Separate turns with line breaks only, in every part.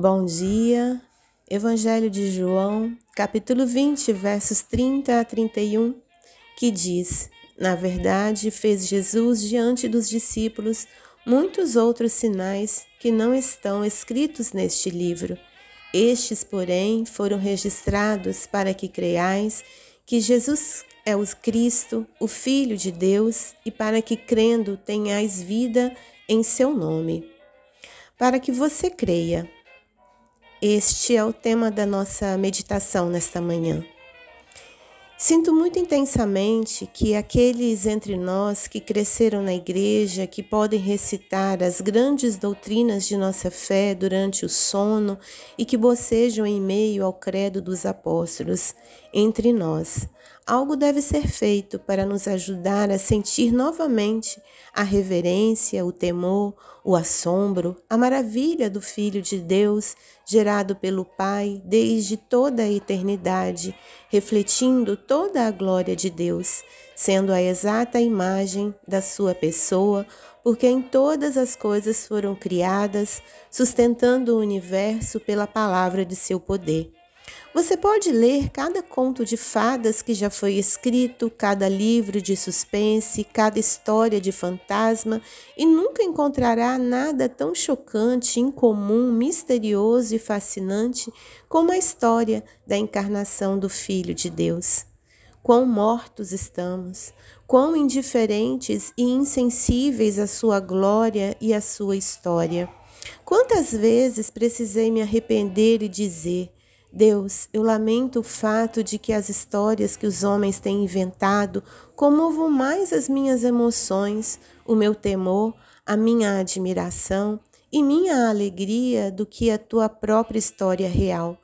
Bom dia, Evangelho de João, capítulo 20, versos 30 a 31, que diz: Na verdade, fez Jesus diante dos discípulos muitos outros sinais que não estão escritos neste livro. Estes, porém, foram registrados para que creiais que Jesus é o Cristo, o Filho de Deus, e para que crendo tenhais vida em seu nome. Para que você creia, este é o tema da nossa meditação nesta manhã. Sinto muito intensamente que aqueles entre nós que cresceram na igreja, que podem recitar as grandes doutrinas de nossa fé durante o sono e que bocejam em meio ao credo dos apóstolos, entre nós, algo deve ser feito para nos ajudar a sentir novamente a reverência, o temor, o assombro, a maravilha do Filho de Deus, gerado pelo Pai desde toda a eternidade, refletindo toda a glória de Deus, sendo a exata imagem da sua pessoa, porque em todas as coisas foram criadas, sustentando o universo pela palavra de seu poder. Você pode ler cada conto de fadas que já foi escrito, cada livro de suspense, cada história de fantasma e nunca encontrará nada tão chocante, incomum, misterioso e fascinante como a história da encarnação do Filho de Deus. Quão mortos estamos, quão indiferentes e insensíveis à sua glória e à sua história. Quantas vezes precisei me arrepender e dizer: Deus, eu lamento o fato de que as histórias que os homens têm inventado comovam mais as minhas emoções, o meu temor, a minha admiração e minha alegria do que a tua própria história real.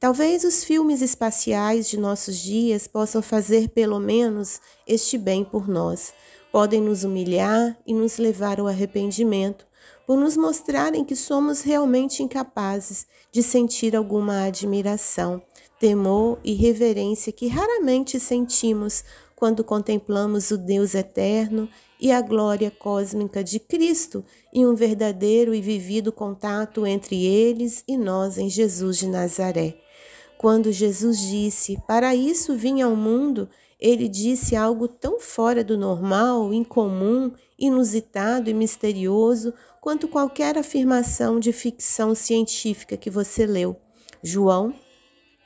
Talvez os filmes espaciais de nossos dias possam fazer pelo menos este bem por nós. Podem nos humilhar e nos levar ao arrependimento, por nos mostrarem que somos realmente incapazes de sentir alguma admiração, temor e reverência que raramente sentimos quando contemplamos o Deus eterno e a glória cósmica de Cristo e um verdadeiro e vivido contato entre eles e nós em Jesus de Nazaré. Quando Jesus disse: Para isso vim ao mundo, ele disse algo tão fora do normal, incomum, inusitado e misterioso quanto qualquer afirmação de ficção científica que você leu. João,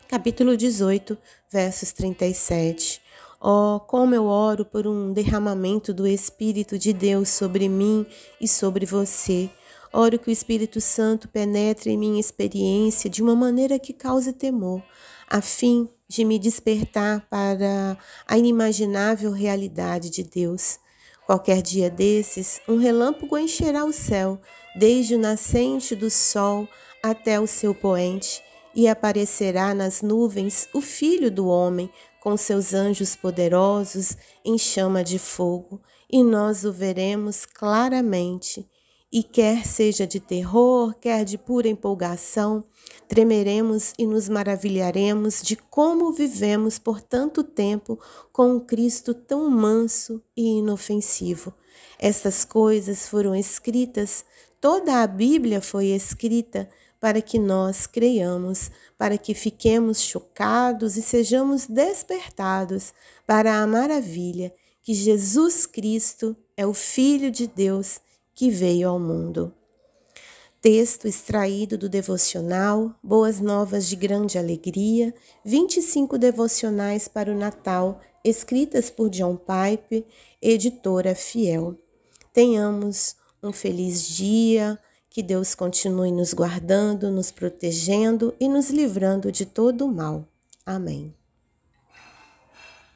capítulo 18, versos 37. Oh, como eu oro por um derramamento do Espírito de Deus sobre mim e sobre você. Oro que o Espírito Santo penetre em minha experiência de uma maneira que cause temor, a fim de me despertar para a inimaginável realidade de Deus. Qualquer dia desses, um relâmpago encherá o céu, desde o nascente do sol até o seu poente, e aparecerá nas nuvens o Filho do Homem, com seus anjos poderosos em chama de fogo, e nós o veremos claramente e quer seja de terror, quer de pura empolgação, tremeremos e nos maravilharemos de como vivemos por tanto tempo com um Cristo tão manso e inofensivo. Estas coisas foram escritas, toda a Bíblia foi escrita para que nós creiamos, para que fiquemos chocados e sejamos despertados para a maravilha que Jesus Cristo é o Filho de Deus que veio ao mundo. Texto extraído do devocional Boas Novas de Grande Alegria, 25 devocionais para o Natal, escritas por John Pipe, editora fiel. Tenhamos um feliz dia, que Deus continue nos guardando, nos protegendo e nos livrando de todo o mal. Amém.